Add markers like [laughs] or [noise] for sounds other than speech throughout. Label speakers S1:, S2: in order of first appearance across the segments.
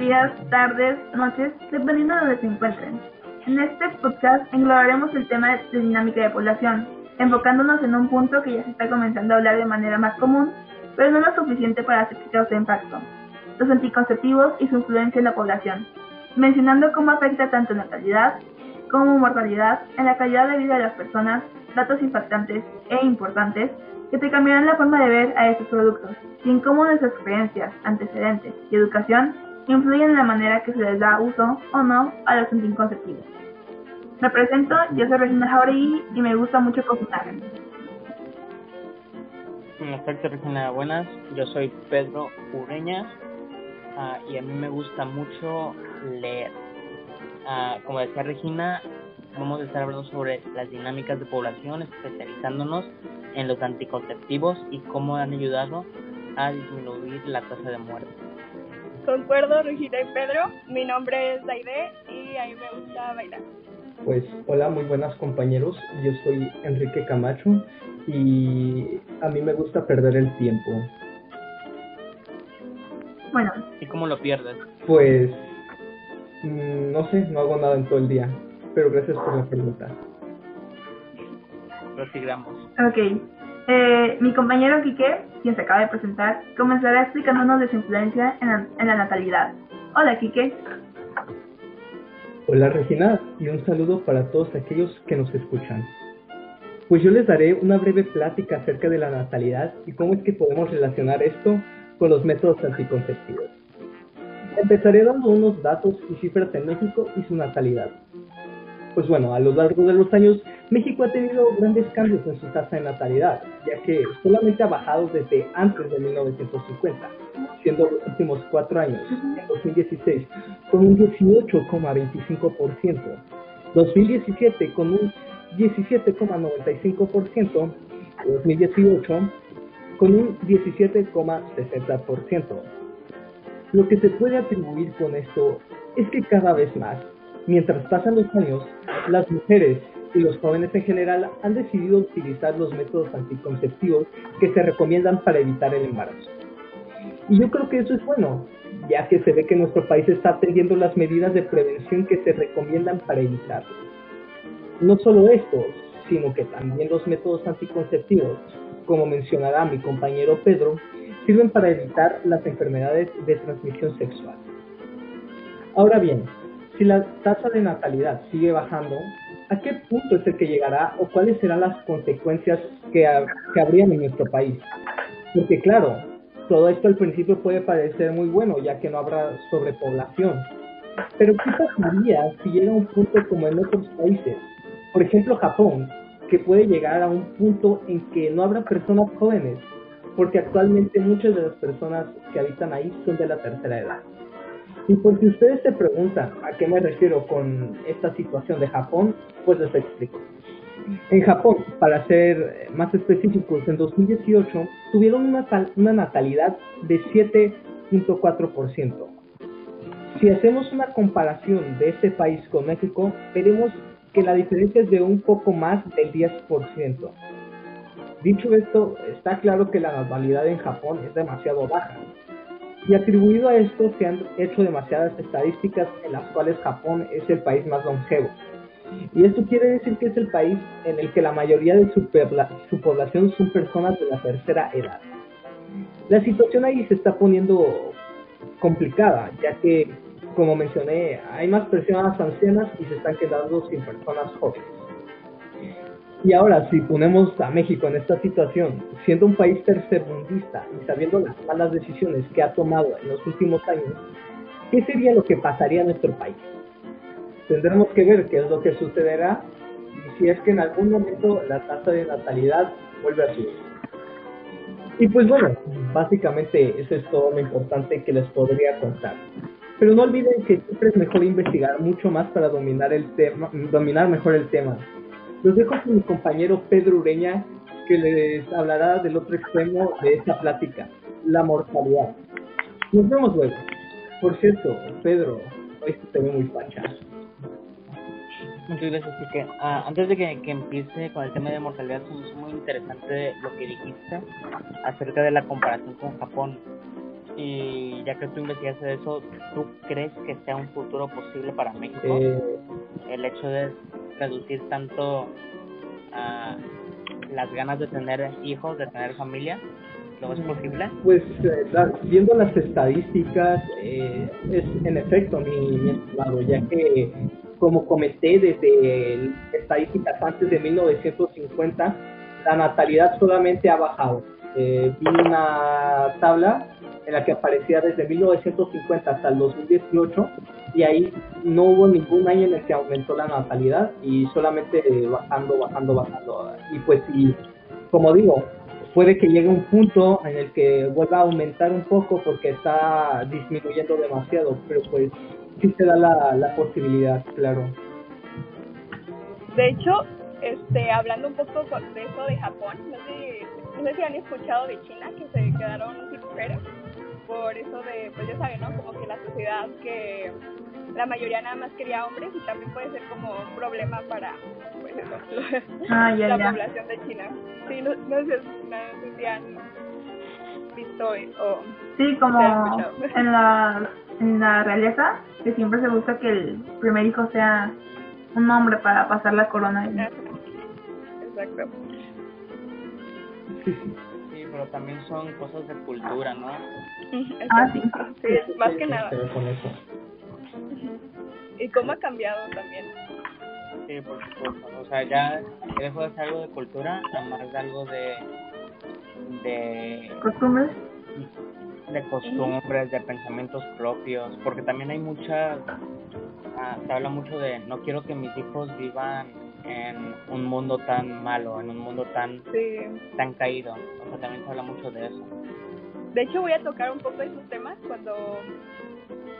S1: días, tardes, noches, dependiendo de donde se encuentren. En este podcast englobaremos el tema de dinámica de población, enfocándonos en un punto que ya se está comenzando a hablar de manera más común, pero no lo suficiente para explicar su impacto, los anticonceptivos y su influencia en la población, mencionando cómo afecta tanto natalidad como mortalidad en la calidad de vida de las personas, datos impactantes e importantes que te cambiarán la forma de ver a estos productos en cómo nuestras creencias, antecedentes y educación influyen en la manera que se les da uso o no a los anticonceptivos. Me presento, yo soy Regina Jauregui y me gusta mucho cocinar.
S2: Perfecto, Regina, buenas. Yo soy Pedro Ureña ah, y a mí me gusta mucho leer. Ah, como decía Regina, vamos a estar hablando sobre las dinámicas de población, especializándonos en los anticonceptivos y cómo han ayudado a disminuir la tasa de muerte.
S3: Concuerdo, Regina y Pedro. Mi nombre es Daide y a mí me gusta bailar.
S4: Pues hola, muy buenas compañeros. Yo soy Enrique Camacho y a mí me gusta perder el tiempo.
S1: Bueno.
S2: ¿Y cómo lo pierdes?
S4: Pues mm, no sé, no hago nada en todo el día, pero gracias por la pregunta.
S2: Prosigamos.
S1: Ok. Eh, mi compañero Quique, quien se acaba de presentar, comenzará explicándonos de su influencia en la, en la natalidad. Hola Quique.
S4: Hola Regina y un saludo para todos aquellos que nos escuchan. Pues yo les daré una breve plática acerca de la natalidad y cómo es que podemos relacionar esto con los métodos anticonceptivos. Empezaré dando unos datos y cifras en México y su natalidad. Pues bueno, a lo largo de los años, México ha tenido grandes cambios en su tasa de natalidad, ya que solamente ha bajado desde antes de 1950, siendo los últimos cuatro años, en 2016, con un 18,25%, 2017 con un 17,95%, 2018 con un 17,60%. Lo que se puede atribuir con esto es que cada vez más, mientras pasan los años, las mujeres y los jóvenes en general han decidido utilizar los métodos anticonceptivos que se recomiendan para evitar el embarazo. Y yo creo que eso es bueno, ya que se ve que nuestro país está atendiendo las medidas de prevención que se recomiendan para evitarlo. No solo esto, sino que también los métodos anticonceptivos, como mencionará mi compañero Pedro, sirven para evitar las enfermedades de transmisión sexual. Ahora bien, si la tasa de natalidad sigue bajando, ¿a qué punto es el que llegará o cuáles serán las consecuencias que, habrían en nuestro país? Porque claro, todo esto al principio puede parecer muy bueno, ya que no habrá sobrepoblación. Pero ¿qué pasaría si llega a un punto como en otros países? Por ejemplo, Japón, que puede llegar a un punto en que no habrá personas jóvenes, porque actualmente muchas de las personas que habitan ahí son de la tercera edad. Y por si ustedes se preguntan a qué me refiero con esta situación de Japón, pues les explico. En Japón, para ser más específicos, en 2018 tuvieron una, una natalidad de 7.4%. Si hacemos una comparación de este país con México, veremos que la diferencia es de un poco más del 10%. Dicho esto, está claro que la natalidad en Japón es demasiado baja. Y atribuido a esto se han hecho demasiadas estadísticas en las cuales Japón es el país más longevo. Y esto quiere decir que es el país en el que la mayoría de su, población son personas de la tercera edad. La situación ahí se está poniendo complicada, ya que, como mencioné, hay más personas ancianas y se están quedando sin personas jóvenes. Y ahora, si ponemos a México en esta situación, siendo un país tercermundista y sabiendo las malas decisiones que ha tomado en los últimos años, ¿qué sería lo que pasaría en nuestro país? tendremos que ver qué es lo que sucederá y si es que en algún momento la tasa de natalidad vuelve a subir. Y pues bueno, básicamente eso es todo lo importante que les podría contar. Pero no olviden que siempre es mejor investigar mucho más para dominar el tema, dominar mejor el tema. Los dejo con mi compañero Pedro Ureña, que les hablará del otro extremo de esta plática, la mortalidad. Nos vemos luego. Por cierto, Pedro, hoy te veo muy pachazo.
S2: Muchas gracias, que ah, antes de que, empiece con el tema de mortalidad, es muy interesante lo que dijiste acerca de la comparación con Japón. Y ya que tú investigaste eso, ¿tú crees que sea un futuro posible para México?
S4: Eh,
S2: El hecho de reducir tanto ah, las ganas de tener hijos, de tener familia, ¿lo es posible?
S4: Pues eh, viendo las estadísticas, eh, es en efecto mi, mi estimado, ya que como comenté desde estadísticas antes de 1950, la natalidad solamente ha bajado. Eh, vi una tabla en la que aparecía desde 1950 hasta el 2018 y ahí no hubo ningún año en el que aumentó la natalidad y solamente bajando, bajando, bajando. Y pues sí, como digo, puede que llegue un punto en el que vuelva a aumentar un poco porque está disminuyendo demasiado, pero pues sí se da la, la posibilidad, claro.
S3: De hecho, este, hablando un poco con- de eso de Japón, no sé, no sé si han escuchado de China que se quedaron sin mujeres por eso de, pues ya saben, ¿no? Como que la sociedad que la mayoría nada más quería hombres y también puede ser como un problema para, pues eso,
S1: Ah, [laughs] ya,
S3: la
S1: ya.
S3: población de China. Sí, no, no sé, no sé si han visto o...
S1: Sí, como [laughs] en la, en la realeza, que siempre se busca que el primer hijo sea un hombre para pasar la corona.
S3: Exacto.
S4: Sí, sí.
S2: Sí, pero también son cosas de cultura, ¿no?
S1: Ah, sí.
S3: Sí, más que nada.
S4: Con eso.
S3: Y cómo ha cambiado también.
S2: Sí, por supuesto. O sea, ya dejó de ser algo de cultura a más de algo de, de,
S1: Costumbres.
S2: de costumbres, de pensamientos propios, porque también hay muchas, ah, se habla mucho de no quiero que mis hijos vivan en un mundo tan malo, en un mundo tan,
S3: Sí.
S2: tan caído. O sea, también se habla mucho de eso.
S3: De hecho, voy a tocar un poco esos temas cuando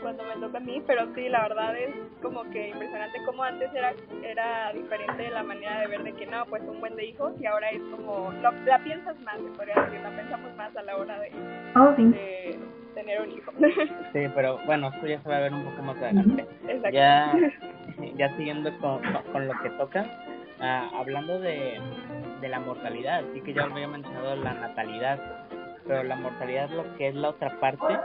S3: cuando me toca a mí, pero sí, la verdad es como que impresionante como antes era era diferente la manera de ver de que no, pues un buen de hijos y ahora es como, lo- la piensas más, se podría decir, la pensamos más a la hora de,
S1: Oh, sí.
S3: de tener un hijo.
S2: Sí, pero bueno, esto ya se va a ver un poco más adelante.
S3: Exacto.
S2: ya, [laughs] ya siguiendo con, con- lo que toca, ah, hablando de, de la mortalidad, sí que ya había mencionado la natalidad, pero la mortalidad, lo que es la otra parte,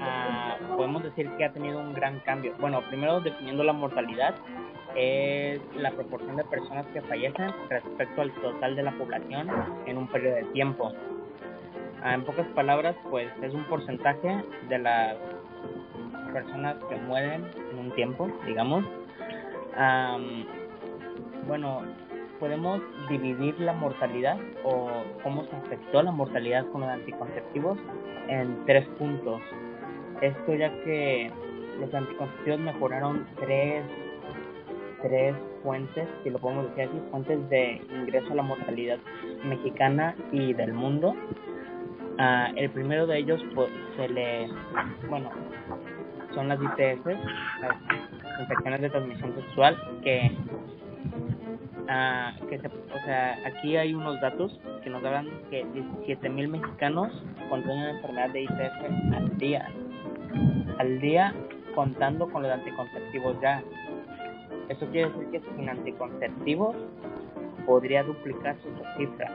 S2: ah, podemos decir que ha tenido un gran cambio. Bueno, primero definiendo la mortalidad, es la proporción de personas que fallecen respecto al total de la población en un periodo de tiempo. Ah, en pocas palabras, pues es un porcentaje de las personas que mueren en un tiempo, digamos. Am, bueno, podemos dividir la mortalidad o cómo se afectó la mortalidad con los anticonceptivos en tres puntos. Esto ya que los anticonceptivos mejoraron tres, tres fuentes, si lo podemos decir así, fuentes de ingreso a la mortalidad mexicana y del mundo. Ah, el primero de ellos pues, se le, bueno, son las ITS, las infecciones de transmisión sexual, que, ah, que se, o sea, aquí hay unos datos que nos hablan que 17 mil mexicanos contraen una enfermedad de ITS al día, al día contando con los anticonceptivos ya. Eso quiere decir que sin anticonceptivos podría duplicarse esa cifra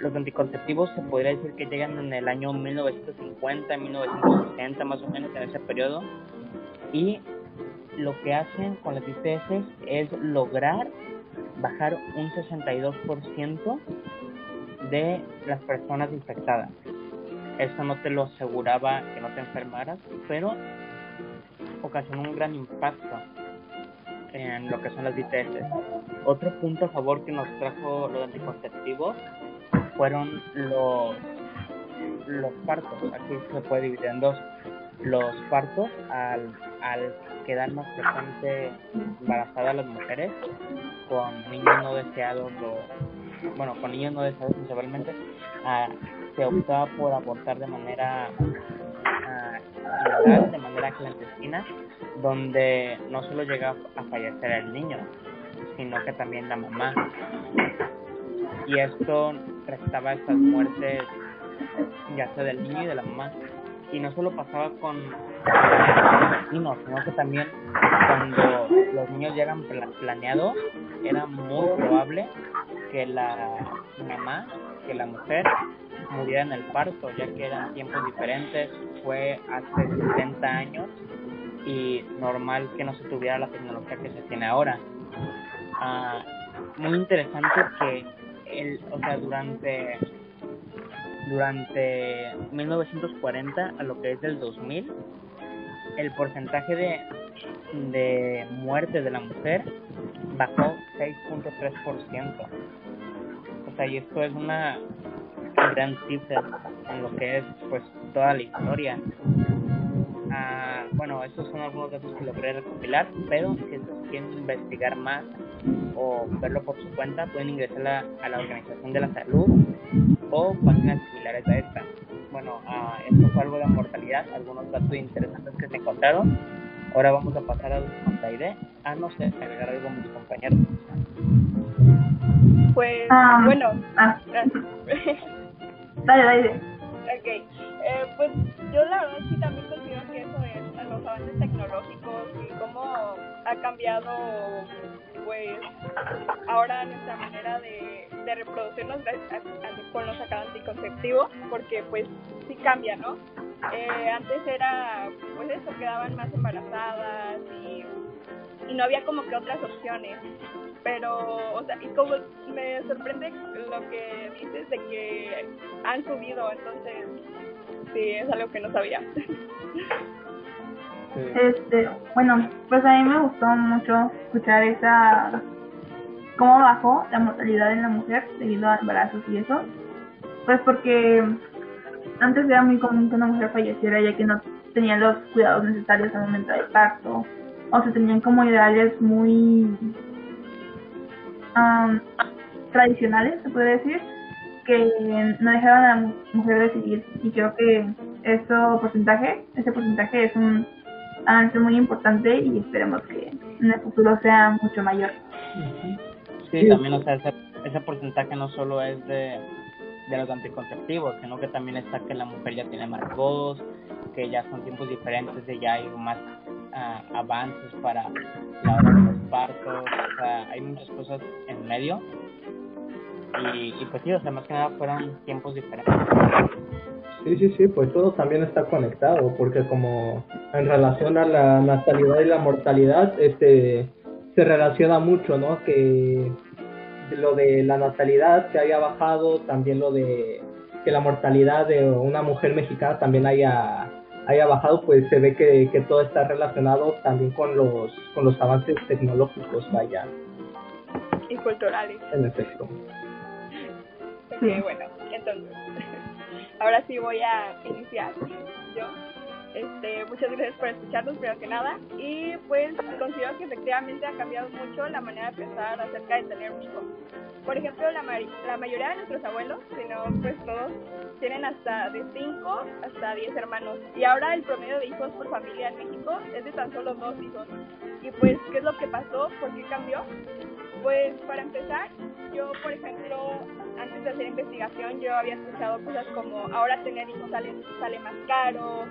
S2: los anticonceptivos se podría decir que llegan en el año 1950, 1960 más o menos en ese periodo y lo que hacen con las ITS es lograr bajar un 62% de las personas infectadas. Eso no te lo aseguraba que no te enfermaras, pero ocasionó un gran impacto en lo que son las ITS. Otro punto a favor que nos trajo los anticonceptivos fueron los los partos. Aquí se puede dividir en dos. Los partos al, al quedar más frecuente embarazadas las mujeres con niños no deseados o bueno con niños no deseados principalmente ah, se optaba por abortar de manera ah, ilegal, de manera clandestina donde no solo llega a fallecer el niño sino que también la mamá y esto restaba estas muertes ya sea del niño y de la mamá y no solo pasaba con los vecinos sino que también cuando los niños llegan pla- planeados era muy probable que la mamá, que la mujer muriera en el parto, ya que eran tiempos diferentes, fue hace 60 años y normal que no se tuviera la tecnología que se tiene ahora. Ah, muy interesante que el, o sea, durante durante 1940 a lo que es del 2000 el porcentaje de de muerte de la mujer bajó 6.3%. O sea, y esto es una gran cifra en lo que es pues toda la historia. Ah, bueno, estos son algunos datos que logré recopilar, pero si quieren investigar más o verlo por su cuenta, pueden ingresar a, a la Organización de la Salud o páginas similares a esta. Bueno, uh, esto fue algo de mortalidad, algunos datos interesantes que se encontraron. Ahora vamos a pasar a Montaide. Ah, no sé, agregar algo a mis compañeros.
S3: Pues, ah, bueno.
S1: Ah. [laughs] dale, dale.
S3: Ok, eh, pues yo la verdad sí también considero avances tecnológicos y cómo ha cambiado pues ahora nuestra manera de, de reproducirnos con los anticonceptivos porque pues sí cambia, ¿no? Eh, antes era pues eso, quedaban más embarazadas y, y no había como que otras opciones pero, o sea, y como me sorprende lo que dices de que han subido, entonces sí, es algo que no sabía. [laughs]
S1: Este, bueno, pues a mí me gustó mucho escuchar esa, cómo bajó la mortalidad en la mujer debido a embarazos y eso, pues porque antes era muy común que una mujer falleciera ya que no tenía los cuidados necesarios al momento del parto, o se tenían como ideales muy tradicionales, se puede decir, que no dejaban a la mujer decidir. Y creo que eso porcentaje, ese porcentaje es un avance muy importante y esperemos que en el futuro sea mucho mayor.
S2: Sí, también, o sea, ese, ese porcentaje no solo es de, de los anticonceptivos, sino que también está que la mujer ya tiene más voz, que ya son tiempos diferentes y ya hay más uh, avances para la hora de los partos, o sea, hay muchas cosas en medio. Y, y pues sí, o sea, más que nada fueron tiempos diferentes.
S4: Sí, sí, sí, pues todo también está conectado, porque como en relación a la natalidad y la mortalidad, este se relaciona mucho, ¿no? Que lo de la natalidad se haya bajado, también lo de que la mortalidad de una mujer mexicana también haya haya bajado, pues se ve que, que todo está relacionado también con los, con los avances tecnológicos, vaya.
S3: Y culturales.
S4: En efecto.
S3: Sí, bueno, entonces, ahora sí voy a iniciar yo. Este, muchas gracias por escucharnos, primero que nada. Y pues considero que efectivamente ha cambiado mucho la manera de pensar acerca de tener un hijo. Por ejemplo, la, la mayoría de nuestros abuelos, si no pues todos, tienen hasta de 5 hasta 10 hermanos. Y ahora el promedio de hijos por familia en México es de tan solo dos hijos. Y pues, ¿qué es lo que pasó? ¿Por qué cambió? Pues para empezar, yo por ejemplo, antes de hacer investigación, yo había escuchado cosas como ahora tener hijos sale, sale más caro,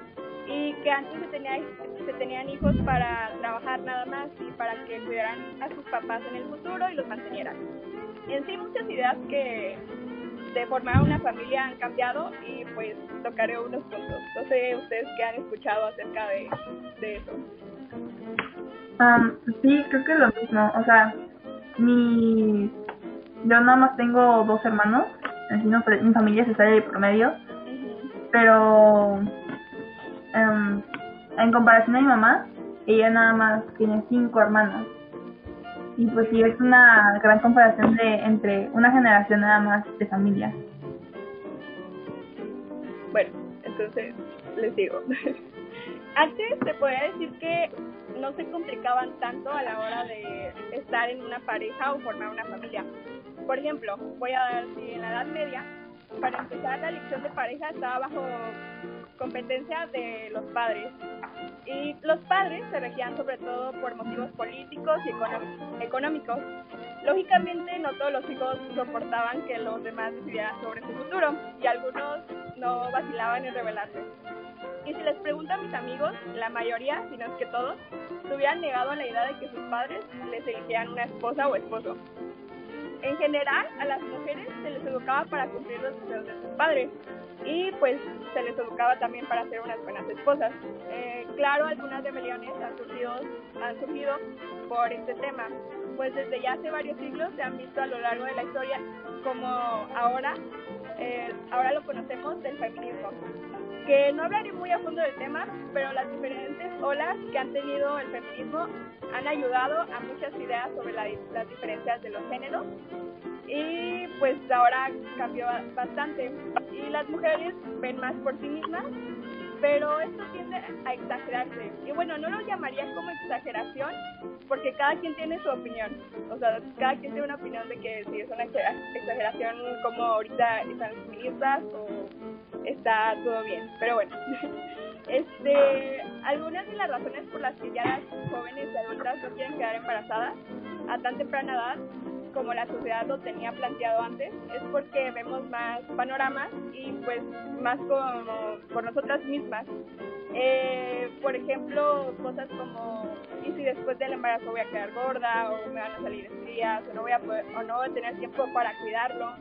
S3: y que antes se, tenía, se tenían hijos para trabajar nada más y para que cuidaran a sus papás en el futuro y los mantenieran. En sí, muchas ideas que de formar una familia han cambiado y pues tocaré unos puntos. No sé ustedes qué han escuchado acerca de, de eso.
S1: Um, sí, creo que es lo mismo. O sea, mi... yo nada más tengo dos hermanos, mi familia se sale de promedio, pero Um, en comparación a mi mamá, ella nada más tiene cinco hermanos. Y pues sí, es una gran comparación de entre una generación nada más de familia.
S3: Bueno, entonces les digo. [laughs] Antes se podría decir que no se complicaban tanto a la hora de estar en una pareja o formar una familia. Por ejemplo, voy a dar si en la Edad Media, para empezar la elección de pareja estaba bajo competencia de los padres. Y los padres se regían sobre todo por motivos políticos y económicos. Lógicamente no todos los hijos soportaban que los demás decidieran sobre su futuro y algunos no vacilaban en rebelarse. Y si les pregunto a mis amigos, la mayoría, si no es que todos, se hubieran negado a la idad de que sus padres les eligieran una esposa o esposo. en general a las mujeres se les educaba para cumplir los deseos de sus padres y pues se les educaba también para ser unas buenas esposas. Eh, claro, algunas rebeliones han surgido, han surgido por este tema, pues desde ya hace varios siglos se han visto a lo largo de la historia como ahora, eh, ahora lo conocemos del feminismo que no hablaré muy a fondo del tema, pero las diferentes olas que han tenido el feminismo han ayudado a muchas ideas sobre las diferencias de los géneros y pues ahora cambió bastante y las mujeres ven más por sí mismas pero esto tiende a exagerarse. Y bueno, no lo llamaría como exageración, porque cada quien tiene su opinión. O sea, cada quien tiene una opinión de que si es una exageración como ahorita están las feministas o está todo bien. Pero bueno, [laughs] este, algunas de las razones por las que ya las jóvenes y adultas no quieren quedar embarazadas a tan temprana edad como la sociedad lo tenía planteado antes, es porque vemos más panoramas y pues más como por nosotras mismas. Eh, por ejemplo, cosas como, ¿y si después del embarazo voy a quedar gorda o me van a salir estrías o no voy a poder, o no voy a tener tiempo para cuidarlo?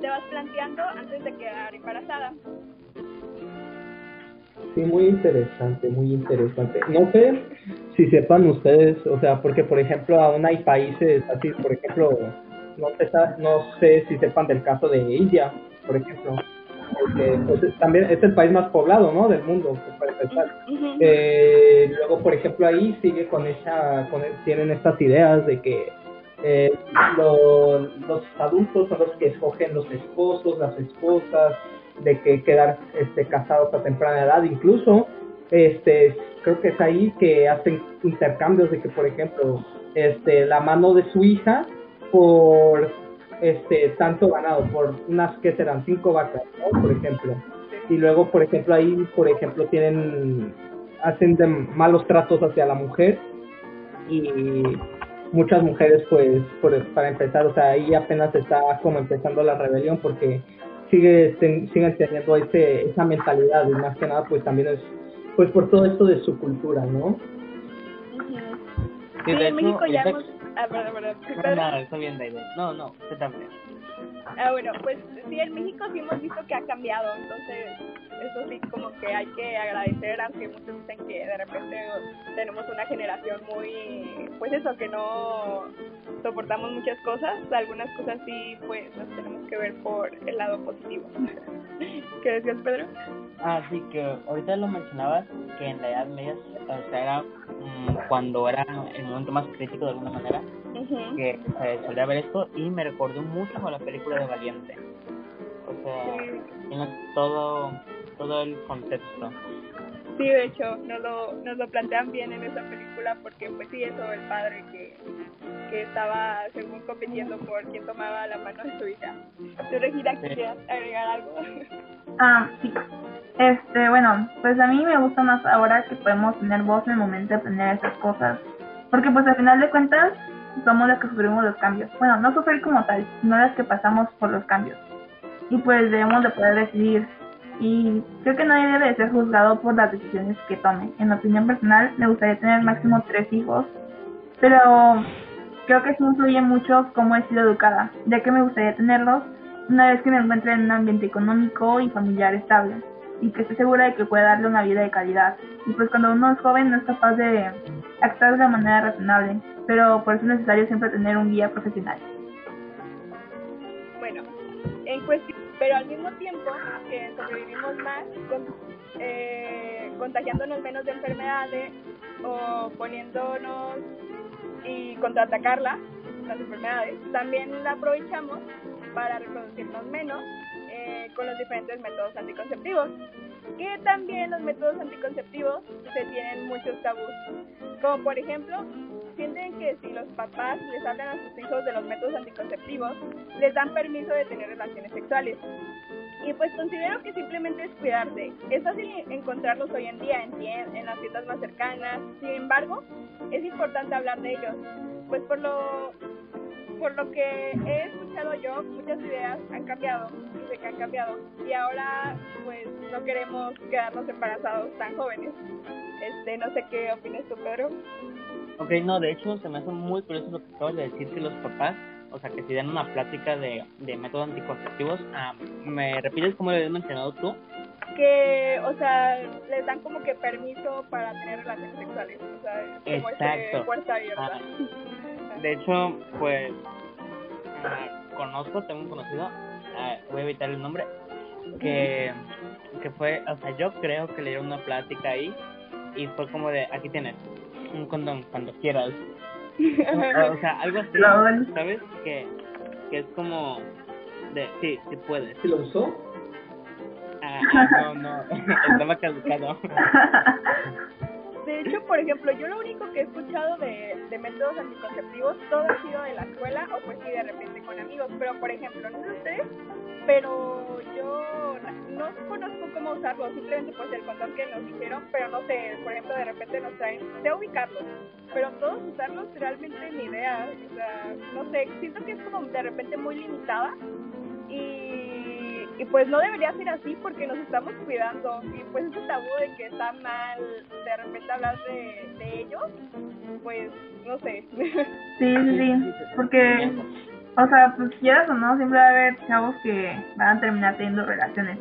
S3: Te vas planteando antes de quedar embarazada.
S4: Sí, muy interesante, muy interesante. No sé si sepan ustedes, o sea, porque por ejemplo aún hay países así, por ejemplo, no sé, no sé si sepan del caso de India, por ejemplo, porque pues, también es el país más poblado, ¿no? Del mundo, para empezar. Eh, luego, por ejemplo, ahí sigue con esa, con, tienen estas ideas de que eh, los adultos son los que escogen los esposos, las esposas, de que quedar este, casados a temprana edad, incluso este creo que es ahí que hacen intercambios de que por ejemplo este la mano de su hija por este tanto ganado por unas que serán cinco vacas por ejemplo. Y luego por ejemplo ahí por ejemplo tienen hacen de malos tratos hacia la mujer y muchas mujeres pues para empezar o sea ahí apenas está como empezando la rebelión porque sigue siguen teniendo ese, esa mentalidad y más que nada pues también es pues por todo esto de su cultura, ¿no?
S3: Sí, en México ya hemos... Ah, perdón, perdón.
S2: No, no, está bien, David. No, no.
S3: Ah, bueno, pues sí, en México sí hemos visto que ha cambiado, entonces eso sí como que hay que agradecer, aunque muchos dicen que de repente tenemos una generación muy, pues eso, que no soportamos muchas cosas, algunas cosas sí, pues las tenemos que ver por el lado positivo. [laughs] ¿Qué decías, Pedro?
S2: Ah, sí, que ahorita lo mencionabas, que en la Edad Media, o sea, era mm, cuando era el momento más crítico de alguna manera, que solía ver esto, y me recordó mucho a la película de Valiente. O sea, tiene todo, todo el contexto.
S3: Sí, de hecho, nos lo, nos lo plantean bien en esa película porque pues sí, eso, el padre que, que estaba según compitiendo por quien tomaba la mano de su hija. ¿Tú, Regina, querías agregar algo?
S1: Ah, sí. Este, bueno, pues a mí me gusta más ahora que podemos tener voz en el momento de aprender esas cosas. Porque pues al final de cuentas somos las que sufrimos los cambios. Bueno, no sufrir como tal, sino las que pasamos por los cambios. Y pues debemos de poder decidir y creo que nadie debe ser juzgado por las decisiones que tome. En opinión personal, me gustaría tener máximo tres hijos, pero creo que sí influye mucho cómo he sido educada, ya que me gustaría tenerlos una vez que me encuentre en un ambiente económico y familiar estable y que esté segura de que pueda darle una vida de calidad. Y pues cuando uno es joven no es capaz de actuar de una manera razonable, pero por eso es necesario siempre tener un guía profesional.
S3: Bueno, en cuestión pero al mismo tiempo que sobrevivimos más eh, contagiándonos menos de enfermedades o poniéndonos y contraatacarla, las enfermedades, también la aprovechamos para reproducirnos menos eh, con los diferentes métodos anticonceptivos. Que también los métodos anticonceptivos se tienen muchos tabús, como por ejemplo sienten que si los papás les hablan a sus hijos de los métodos anticonceptivos, les dan permiso de tener relaciones sexuales. Y pues considero que simplemente es cuidarse. Es fácil encontrarlos hoy en día en, en las tiendas más cercanas. Sin embargo, es importante hablar de ellos. Pues por lo, por lo que he escuchado yo, muchas ideas han cambiado, sé que han cambiado. Y ahora pues no queremos quedarnos embarazados tan jóvenes. Este, no sé qué opinas tú, Pedro.
S2: Ok, no, de hecho se me hace muy curioso lo que acabas de decir, que los papás o sea, que si dan una plática de, de métodos anticonceptivos, ah, ¿me repites cómo lo habías mencionado tú?
S3: Que, o sea, les dan como que permiso para tener relaciones sexuales. O sea, como ese
S2: Exacto.
S3: fuerza abierta.
S2: Ah, De hecho, pues ah, conozco, tengo un conocido, ah, voy a evitar el nombre, que, que fue, o sea, yo creo que le dieron una plática ahí y fue como de, aquí tienes un condón cuando quieras. O sea, algo así. ¿sabes? Que, que es como de, sí, sí puedes.
S4: ¿Sí lo usó?
S2: Ah, no, no, [laughs] estaba caducado. [laughs]
S3: De hecho, por ejemplo, yo lo único que he escuchado de, métodos anticonceptivos, todo ha sido de la escuela o pues sí de repente con amigos. Pero, por ejemplo, no sé ustedes, pero yo no conozco cómo usarlo, simplemente pues el condón que nos dijeron, pero no sé, por ejemplo, de repente nos traen, sé ubicarlos, pero todos usarlos realmente ni idea. O sea, no sé, siento que es como de repente muy limitada y, y pues no debería ser así porque nos estamos cuidando y pues ese tabú de que está mal de repente hablar de, de ellos pues no sé [laughs]
S1: Sí, sí, sí, porque, o sea, pues quieras o no, siempre va a haber chavos que van a terminar teniendo relaciones.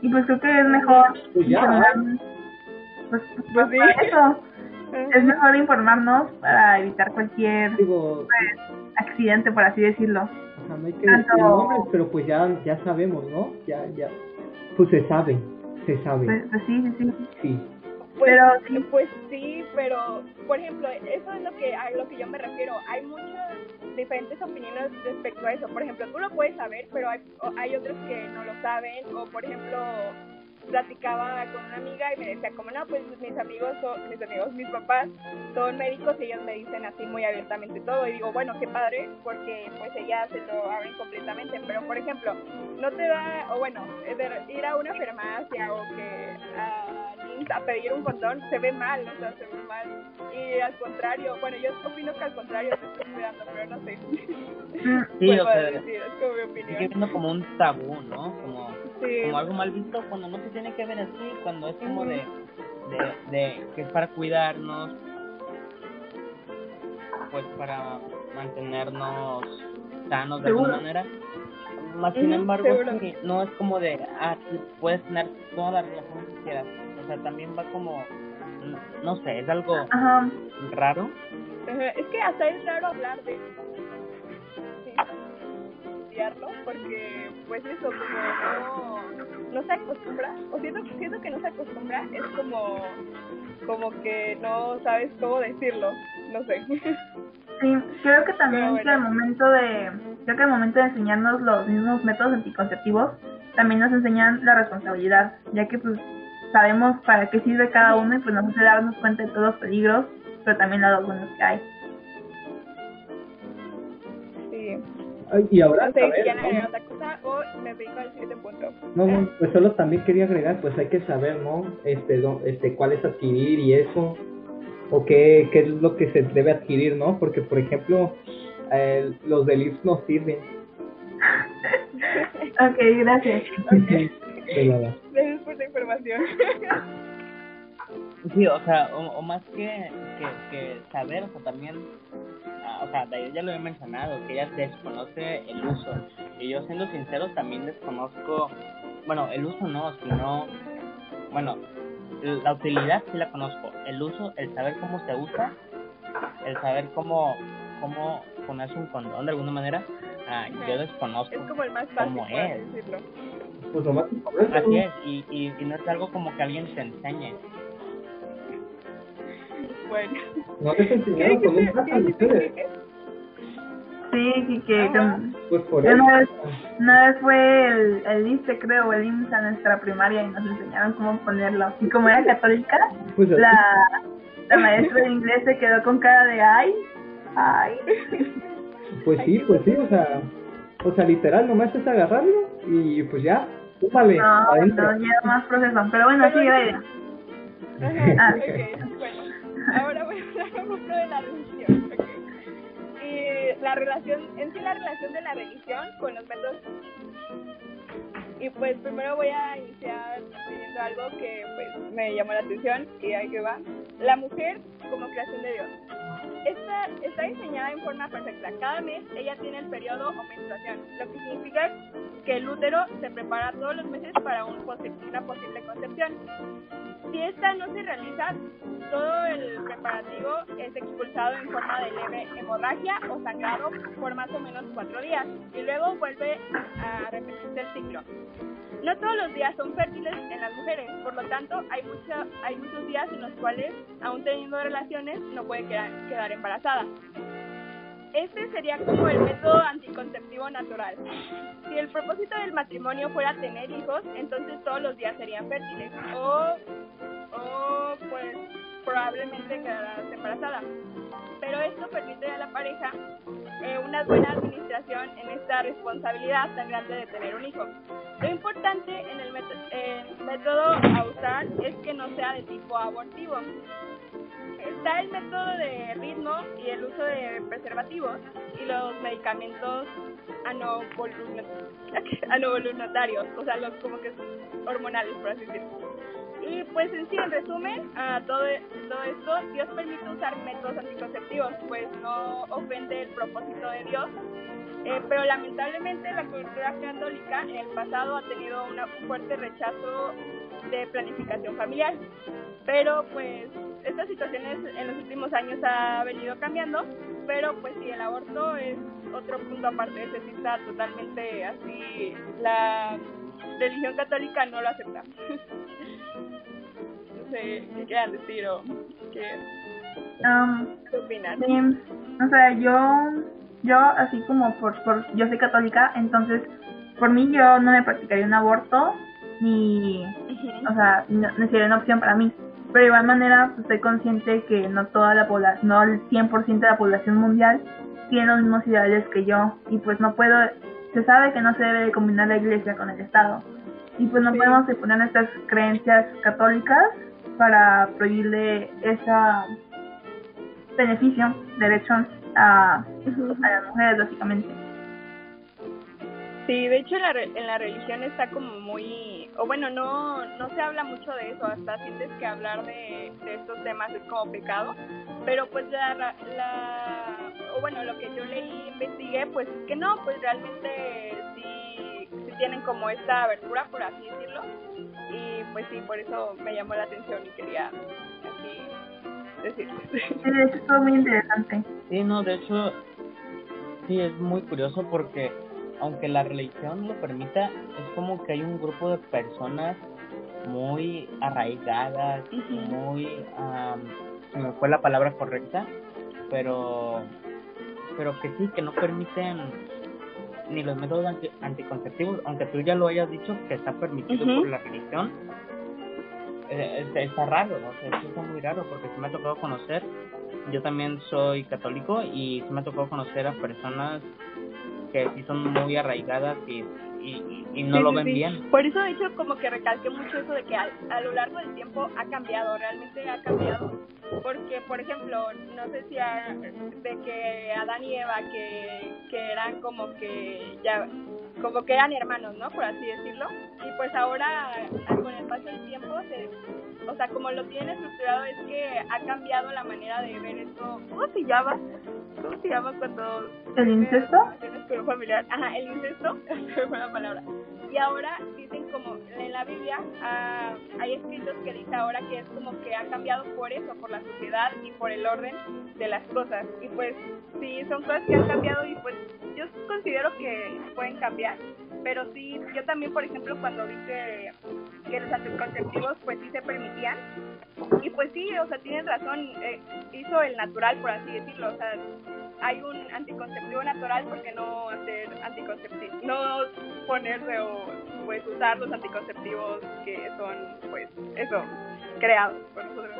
S1: Y pues creo que es mejor
S4: Pues ya,
S1: informarnos, pues, pues,
S3: Pues sí.
S1: por eso, es mejor informarnos para evitar cualquier
S4: Digo,
S1: accidente, por así decirlo.
S4: O sea, no hay que
S1: Tanto-
S4: decir nombres, pero pues ya, ya sabemos, ¿no? Ya, ya, pues se sabe, se sabe,
S1: Pues, pues sí, sí, sí.
S4: sí.
S3: pues,
S1: Pero sí.
S3: pues sí pero por ejemplo eso es lo que a lo que yo me refiero hay muchas diferentes opiniones respecto a eso por ejemplo tú lo puedes saber pero hay, hay otros que no lo saben o por ejemplo platicaba con una amiga y me decía como no pues mis amigos son mis amigos mis papás son médicos y ellos me dicen así muy abiertamente todo y digo bueno qué padre porque pues ellas se lo abren completamente pero por ejemplo no te da o bueno ir a una farmacia o que a, a pedir un condón se ve mal o sea se ve mal. Y al contrario bueno yo opino que al contrario te estoy cuidando pero no sé. [laughs]
S2: Sí,
S3: Pues,
S2: o sea,
S3: decir, es como mi
S2: sigue
S3: opinión.
S2: siendo como un tabú, ¿no? Como,
S3: sí.
S2: como algo mal visto cuando no se tiene que ver así, cuando es como de, de, de que es para cuidarnos, pues para mantenernos sanos de alguna manera. Más sin embargo, sí, no es como de, ah, puedes tener todas las relaciones que quieras. O sea, también va como, no sé, es algo
S1: Ajá.
S2: raro.
S3: Es que hasta es raro hablar de sí, estudiarlo porque pues eso como no, no se acostumbra o siento, siento que no se acostumbra es como como que no sabes cómo decirlo no sé
S1: Sí, creo que también
S3: bueno.
S1: que al momento de, creo que al momento de enseñarnos los mismos métodos anticonceptivos, también nos enseñan la responsabilidad, ya que pues sabemos para qué sirve cada uno y pues nos hace darnos cuenta de todos los peligros, pero también los buenos que hay.
S3: sí
S4: Ay, Y ahora,
S3: no sé quieren
S4: ¿no?
S3: agregar otra cosa o me dedico al siguiente punto
S4: No, no, pues solo también quería agregar, pues hay que saber, ¿no? Este, do- este, cuáles adquirir y eso, o qué, qué es lo que se debe adquirir, ¿no? Porque, por ejemplo, eh, los del IPS no sirven. [laughs]
S1: Ok, gracias.
S4: De nada.
S3: gracias por la información
S2: Sí, o sea, o, o más que, que, que saber, o sea, también, ah, o sea, de- ya lo he mencionado, que ella desconoce el uso. Y yo, siendo sincero, también desconozco, bueno, el uso no, sino, bueno, la utilidad sí la conozco. El uso, el saber cómo se usa, el saber cómo, cómo ponerse un condón de alguna manera, ah, yo desconozco.
S3: es como el más
S2: ¿Cómo
S3: fácil por así
S2: es?
S3: decirlo
S4: Pues lo más importante,
S2: Así es, y, y, y no es algo como que alguien te enseñe.
S3: bueno
S4: No les
S3: ¿qué
S4: enseñaron con un
S3: dijiste,
S4: ustedes.
S1: Sí, que, que tam-
S4: Pues por eso.
S1: una vez, una vez fue el, el ISTE, creo, o el IMSS a nuestra primaria y nos enseñaron cómo ponerlo. Y como era católica,
S4: Pues
S1: la, la maestra de inglés se quedó con cara de ay, ay.
S4: Pues sí, pues sí, o sea, o sea, literal, nomás es agarrarlo y pues ya, súmale,
S1: No,
S4: adentro.
S1: no, lleva más proceso. Pero bueno, sí, vaya.
S3: Ajá,
S1: Ah.
S3: ok, bueno. Ahora voy a hablar un poco de la religión. ok. Y la relación, en sí la relación de la religión con los métodos. Y pues primero voy a iniciar diciendo algo que pues me llamó la atención y ahí que va. La mujer como creación de Dios. Esta está diseñada en forma perfecta. Cada mes ella tiene el periodo o menstruación, lo que significa que el útero se prepara todos los meses para un una posible concepción. Si esta no se realiza, todo el preparativo es expulsado en forma de leve hemorragia o sangrado por más o menos cuatro días y luego vuelve a repetirse el ciclo. No todos los días son fértiles en las mujeres, por lo tanto hay, mucha, hay muchos días en los cuales, aún teniendo relaciones, no puede quedar, quedar embarazada. Este sería como el método anticonceptivo natural. Si el propósito del matrimonio fuera tener hijos, entonces todos los días serían fértiles. O, o pues probablemente quedarás embarazada. Pero esto permite a la pareja eh, una buena administración en esta responsabilidad tan grande de tener un hijo. Lo importante en el método a usar es que no sea de tipo abortivo. Está el método de ritmo y el uso de preservativos y los medicamentos anovoluntarios, o sea, los como que hormonales, por así decirlo. Y pues en sí, en resumen, a todo, todo esto, Dios permite usar métodos anticonceptivos, pues no ofende el propósito de Dios. Eh, pero lamentablemente la cultura católica en el pasado ha tenido un fuerte rechazo de planificación familiar. Pero pues esta situación en los últimos años ha venido cambiando, pero pues sí, el aborto es otro punto aparte, sí está totalmente así, la religión católica no lo acepta. [laughs] sé qué quieran decir o qué, um, opinan.
S1: o sea, yo, yo así como por, por, yo soy católica, entonces por mí yo no me practicaría un aborto ni, o sea, no, sería una opción para mí. Pero de igual manera pues, estoy consciente que no toda la población, no el 100% de la población mundial tiene los mismos ideales que yo y pues no puedo, se sabe que no se debe de combinar la iglesia con el Estado. Y pues no podemos exponer nuestras creencias católicas para prohibirle ese beneficio, derecho a, a las mujeres, básicamente.
S3: Sí, de hecho en la, en la religión está como muy, o bueno, no no se habla mucho de eso, hasta sientes que hablar de, de estos temas es como pecado, pero pues la, la, o bueno, lo que yo leí, investigué, pues que no, pues realmente sí, sí tienen como esta abertura, por así decirlo, y pues sí, por eso me llamó la atención y quería así decirlo. Sí,
S1: de hecho es muy interesante.
S2: Sí, no, de hecho sí es muy curioso porque aunque la religión lo permita, es como que hay un grupo de personas muy arraigadas, muy, se me fue la palabra correcta, pero, pero que sí, que no permiten ni los métodos anticonceptivos, aunque tú ya lo hayas dicho que está permitido por la religión, eh, está, raro, o sea, está muy raro porque se me ha tocado conocer, yo también soy católico y se me ha tocado conocer a personas que sí son muy arraigadas y, y, no lo ven bien.
S3: Por eso, de hecho, como que recalqué mucho eso de que a, a lo largo del tiempo ha cambiado, realmente ha cambiado. Porque por ejemplo no sé si de que Adán y Eva que, que eran como que ya como que eran hermanos no por así decirlo. Y pues ahora con el paso del tiempo se o sea como lo tienen estructurado es que ha cambiado la manera de ver esto. Cómo se llama cómo se llama cuando
S1: el incesto
S3: familiar ajá el incesto [laughs] es una palabra. Y ahora dicen como en la Biblia ah, hay escritos que dice ahora que es como que ha cambiado por eso, por la sociedad y por el orden de las cosas. Y pues sí, son cosas que han cambiado y pues yo considero que pueden cambiar. Pero sí, yo también, por ejemplo, cuando vi que, que los anticonceptivos pues sí se permitían, y pues sí, o sea, tienes razón, eh, hizo el natural, por así decirlo, o sea, hay un anticonceptivo natural, porque no hacer anticonceptivo? No ponerse o pues usar los anticonceptivos que son pues eso, creados por nosotros.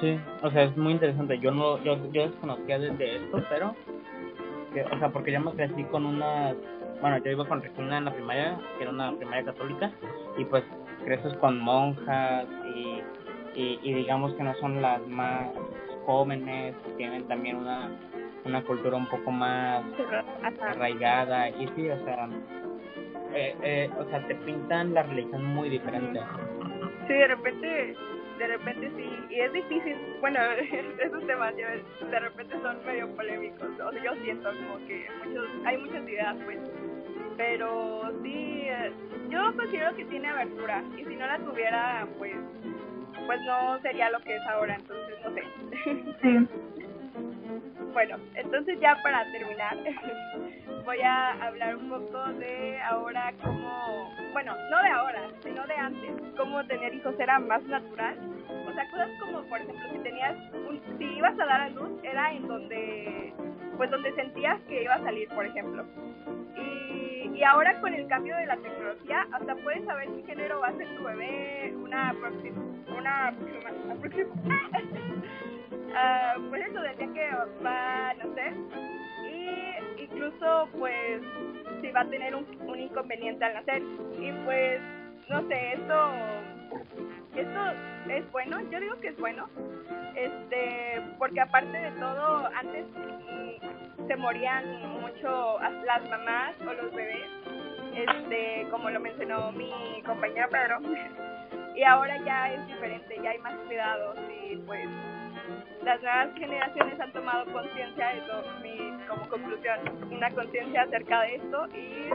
S2: Sí, o sea, es muy interesante. Yo no, yo, yo desconocía desde esto, pero, o sea, porque yo me crecí con una, bueno, yo iba con Regina en la primaria, que era una primaria católica, y pues creces con monjas y y, digamos que no son las más jóvenes, tienen también una, una cultura un poco más arraigada y sí, o sea, eh, eh, o sea, te pintan la religión muy diferente.
S3: Sí, de repente de repente sí, y es difícil, bueno, [laughs] esos temas de repente son medio polémicos, o sea, yo siento como que muchos, hay muchas ideas pues, pero sí, eh, yo considero que tiene abertura, y si no la tuviera, pues, pues no sería lo que es ahora, entonces no sé.
S1: Sí. [laughs]
S3: Bueno, entonces ya para terminar, [laughs] voy a hablar un poco de ahora cómo, bueno, no de ahora, sino de antes, cómo tener hijos era más natural. O sea, cosas como, por ejemplo, si tenías, un, si ibas a dar a luz, era en donde, pues donde sentías que iba a salir, por ejemplo. Y, y ahora con el cambio de la tecnología, hasta puedes saber qué género va a ser tu bebé, una próxima, una próxima, uh, [laughs] pues eso, decía que va a nacer y incluso pues si va a tener un, un inconveniente al nacer. Y pues no sé, esto esto es bueno, yo digo que es bueno, este, porque aparte de todo, antes se morían mucho las mamás o los bebés, este, como lo mencionó mi compañero Pedro, [laughs] y ahora ya es diferente, ya hay más cuidados y pues las nuevas generaciones han tomado conciencia, eso mi como conclusión, una conciencia acerca de esto y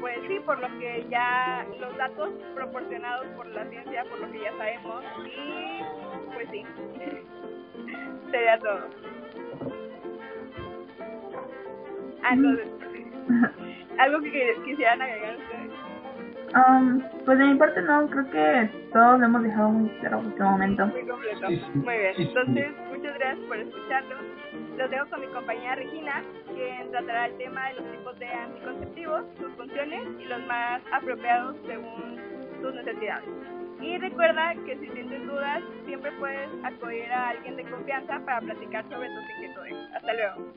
S3: pues sí, por lo que ya los datos proporcionados por la ciencia, por lo que ya sabemos y pues sí, [laughs] sería todo. Ah, algo que quisieran agregar ustedes.
S1: Um, pues de mi parte no, creo que todos lo hemos dejado muy claro en este momento.
S3: Muy completo. Muy bien. Entonces, muchas gracias por escucharnos. Los dejo con mi compañera Regina, quien tratará el tema de los tipos de anticonceptivos, sus funciones y los más apropiados según tus necesidades. Y recuerda que si tienes dudas, siempre puedes acudir a alguien de confianza para platicar sobre tus inquietudes. Hasta luego.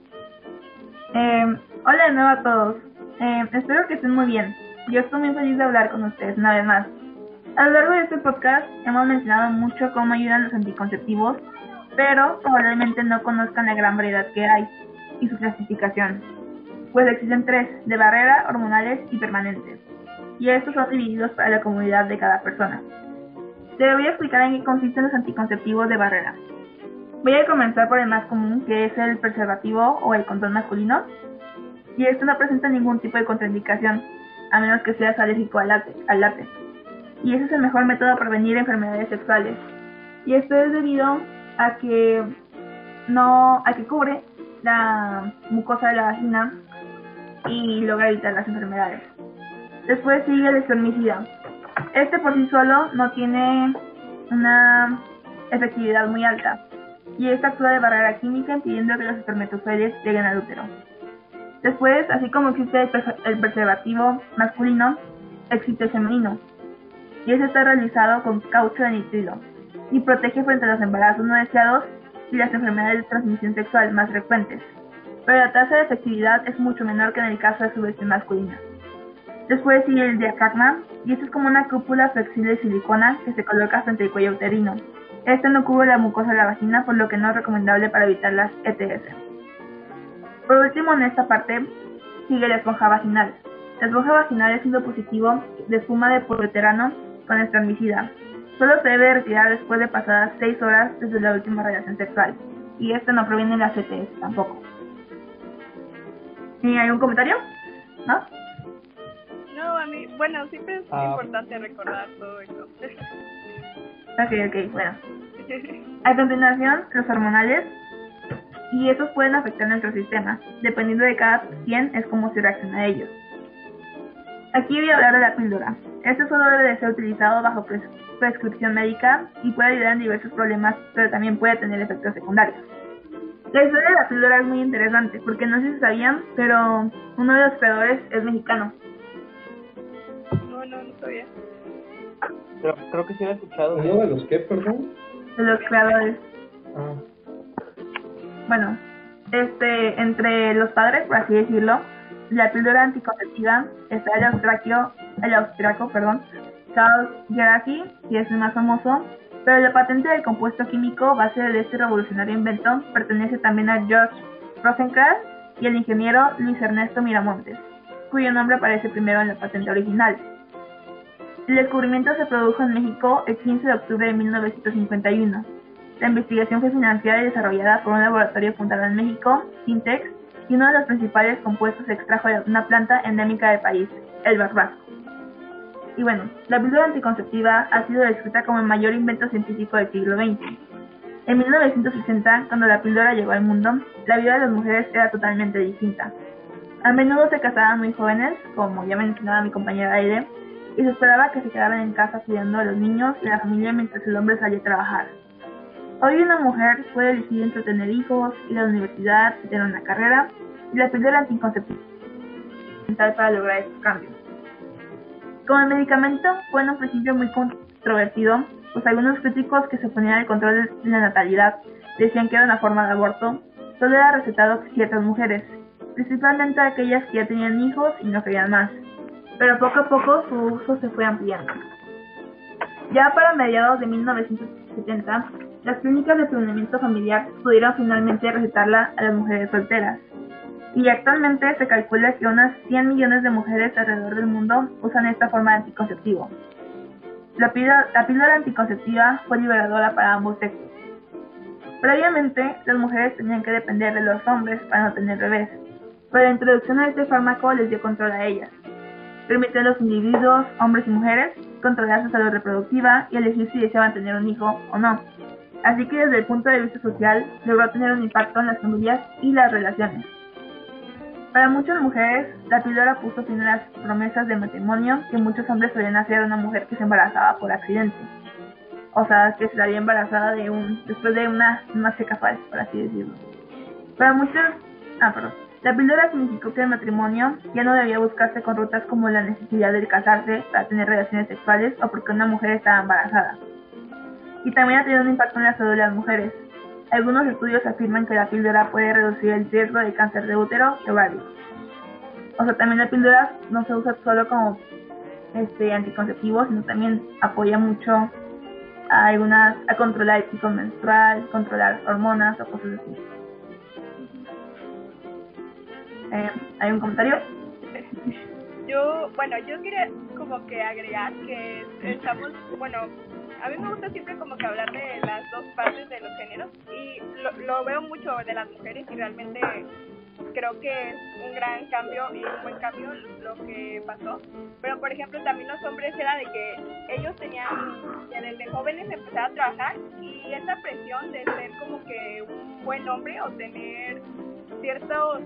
S1: Eh, hola de nuevo a todos. Eh, espero que estén muy bien. Yo estoy muy feliz de hablar con ustedes una vez más. A lo largo de este podcast hemos mencionado mucho cómo ayudan los anticonceptivos, pero probablemente no conozcan la gran variedad que hay y su clasificación. Pues existen tres, de barrera, hormonales y permanentes. Y estos son divididos para la comunidad de cada persona. Te voy a explicar en qué consisten los anticonceptivos de barrera. Voy a comenzar por el más común, que es el preservativo o el condón masculino. Y este no presenta ningún tipo de contraindicación, a menos que seas alérgico al látex, al látex. Y ese es el mejor método para prevenir enfermedades sexuales. Y esto es debido a que no, a que cubre la mucosa de la vagina y logra evitar las enfermedades. Después sigue el espermicida. Este por sí solo no tiene una efectividad muy alta y esta actúa de barrera química impidiendo que los espermatozoides lleguen al útero. Después, así como existe el preservativo masculino, existe el femenino y ese está realizado con caucho de nitrilo y protege frente a los embarazos no deseados y las enfermedades de transmisión sexual más frecuentes, pero la tasa de efectividad es mucho menor que en el caso de su versión masculina. Después sigue el diafragma, y esto es como una cúpula flexible de silicona que se coloca frente al cuello uterino. Este no cubre la mucosa de la vagina, por lo que no es recomendable para evitar las ETS. Por último, en esta parte, sigue la esponja vaginal. La esponja vaginal es un dispositivo de espuma de poliuretano con espermicida. Solo se debe retirar después de pasadas 6 horas desde la última relación sexual. Y esto no proviene de las ETS tampoco. ¿Y algún comentario? ¿No?
S3: No, a mí, bueno, siempre es
S2: Ah.
S3: importante recordar todo eso.
S1: Ok, ok, bueno. [laughs] A continuación, los hormonales. Y estos pueden afectar nuestro sistema. Dependiendo de cada quien es como se reacciona a ellos. Aquí voy a hablar de la píldora. Este solo debe de ser utilizado bajo pres- prescripción médica y puede ayudar en diversos problemas, pero también puede tener efectos secundarios. La historia de la píldora es muy interesante porque no sé si sabían, pero uno de los creadores es mexicano.
S3: No, no, no sabía.
S2: Pero creo que sí lo he escuchado.
S4: ¿Uno de los qué, perdón?
S1: De los creadores.
S4: Ah,
S1: bueno, este, entre los padres, por así decirlo, la píldora anticonceptiva está el austraquio, el austriaco, perdón, Charles Gerasi, que es el más famoso, pero la patente del compuesto químico base de este revolucionario invento pertenece también a George Rosencrantz y el ingeniero Luis Ernesto Miramontes, cuyo nombre aparece primero en la patente original. El descubrimiento se produjo en México el 15 de octubre de 1951. La investigación fue financiada y desarrollada por un laboratorio fundado en México, Sintex, y uno de los principales compuestos se extrajo de una planta endémica del país, el barbasco. Y bueno, la píldora anticonceptiva ha sido descrita como el mayor invento científico del siglo XX. En 1960, cuando la píldora llegó al mundo, la vida de las mujeres era totalmente distinta. A menudo se casaban muy jóvenes, como ya mencionaba mi compañera Aide, y se esperaba que se quedaran en casa cuidando a los niños y a la familia mientras el hombre salía a trabajar. Hoy una mujer puede elegir entre tener hijos, ir a la universidad, tener una carrera, y la píldora anticonceptiva para lograr estos cambios. Como medicamento fue un principio muy controvertido, pues algunos críticos que se oponían al control de la natalidad decían que era una forma de aborto, solo era recetado a ciertas mujeres, principalmente aquellas que ya tenían hijos y no querían más, pero poco a poco su uso se fue ampliando. Ya para mediados de 1970, las clínicas de planeamiento familiar pudieron finalmente recetarla a las mujeres solteras. Y actualmente se calcula que unas 100 millones de mujeres alrededor del mundo usan esta forma de anticonceptivo. La píldora, la píldora anticonceptiva fue liberadora para ambos sexos. Previamente, las mujeres tenían que depender de los hombres para no tener bebés, pero la introducción de este fármaco les dio control a ellas. Permite a los individuos, hombres y mujeres, controlar su salud reproductiva y elegir si deseaban tener un hijo o no. Así que desde el punto de vista social logró tener un impacto en las familias y las relaciones. Para muchas mujeres, la píldora puso fin a las promesas de matrimonio que muchos hombres solían hacer a una mujer que se embarazaba por accidente. O sea, que se salía embarazada de un, después de una, una seca por así decirlo. Para muchos, ah, perdón. La píldora significó que el matrimonio ya no debía buscarse con rutas como la necesidad de casarse para tener relaciones sexuales o porque una mujer estaba embarazada. Y también ha tenido un impacto en la salud de las mujeres. Algunos estudios afirman que la píldora puede reducir el riesgo de cáncer de útero y ovario. O sea, también la píldora no se usa solo como este anticonceptivo, sino también apoya mucho a algunas a controlar el ciclo menstrual, controlar hormonas o cosas así. Eh, ¿Hay un comentario?
S3: Yo, bueno, yo quería como que agregar que estamos, bueno, a mí me gusta siempre como que hablar de las dos partes de los géneros y lo, lo veo mucho de las mujeres y realmente creo que es un gran cambio y un buen cambio lo que pasó. Pero por ejemplo también los hombres era de que ellos tenían desde jóvenes empezar a trabajar y esa presión de ser como que un buen hombre o tener cierto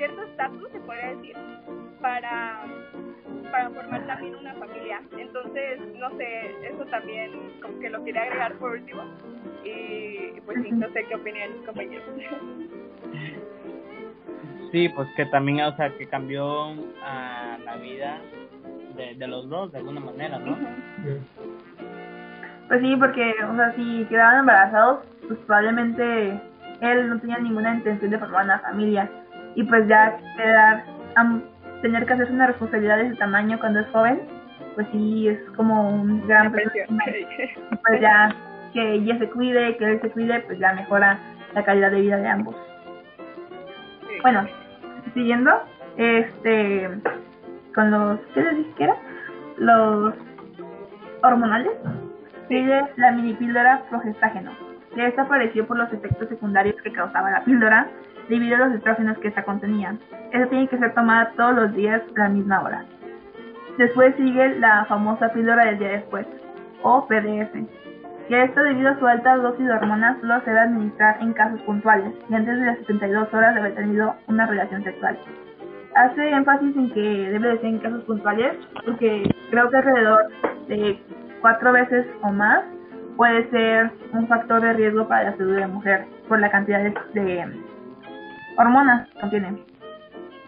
S3: cierto estatus se podría decir para para formar también una familia. Entonces no sé eso también como que lo quería agregar por último. Y pues sí no sé qué opinan mis compañeros [laughs]
S2: sí pues que también o sea que cambió a la vida de, de los dos de alguna manera no
S1: pues sí porque o sea si quedaban embarazados pues probablemente él no tenía ninguna intención de formar una familia y pues ya quedar tener que hacerse una responsabilidad de ese tamaño cuando es joven pues sí es como un gran presión. [laughs] pues ya que ella se cuide que él se cuide pues ya mejora la calidad de vida de ambos. Bueno siguiendo este con los qué les dije que era los hormonales sigue la mini píldora progestágeno que esta apareció por los efectos secundarios que causaba la píldora a los estrógenos que esta contenía. Esta tiene que ser tomada todos los días a la misma hora. Después sigue la famosa píldora del día después, o PDS, que esto debido a su alta dosis de hormonas solo se debe administrar en casos puntuales y antes de las 72 horas de haber tenido una relación sexual. Hace énfasis en que debe de ser en casos puntuales porque creo que alrededor de cuatro veces o más puede ser un factor de riesgo para la salud de la mujer por la cantidad de, hormonas que contiene.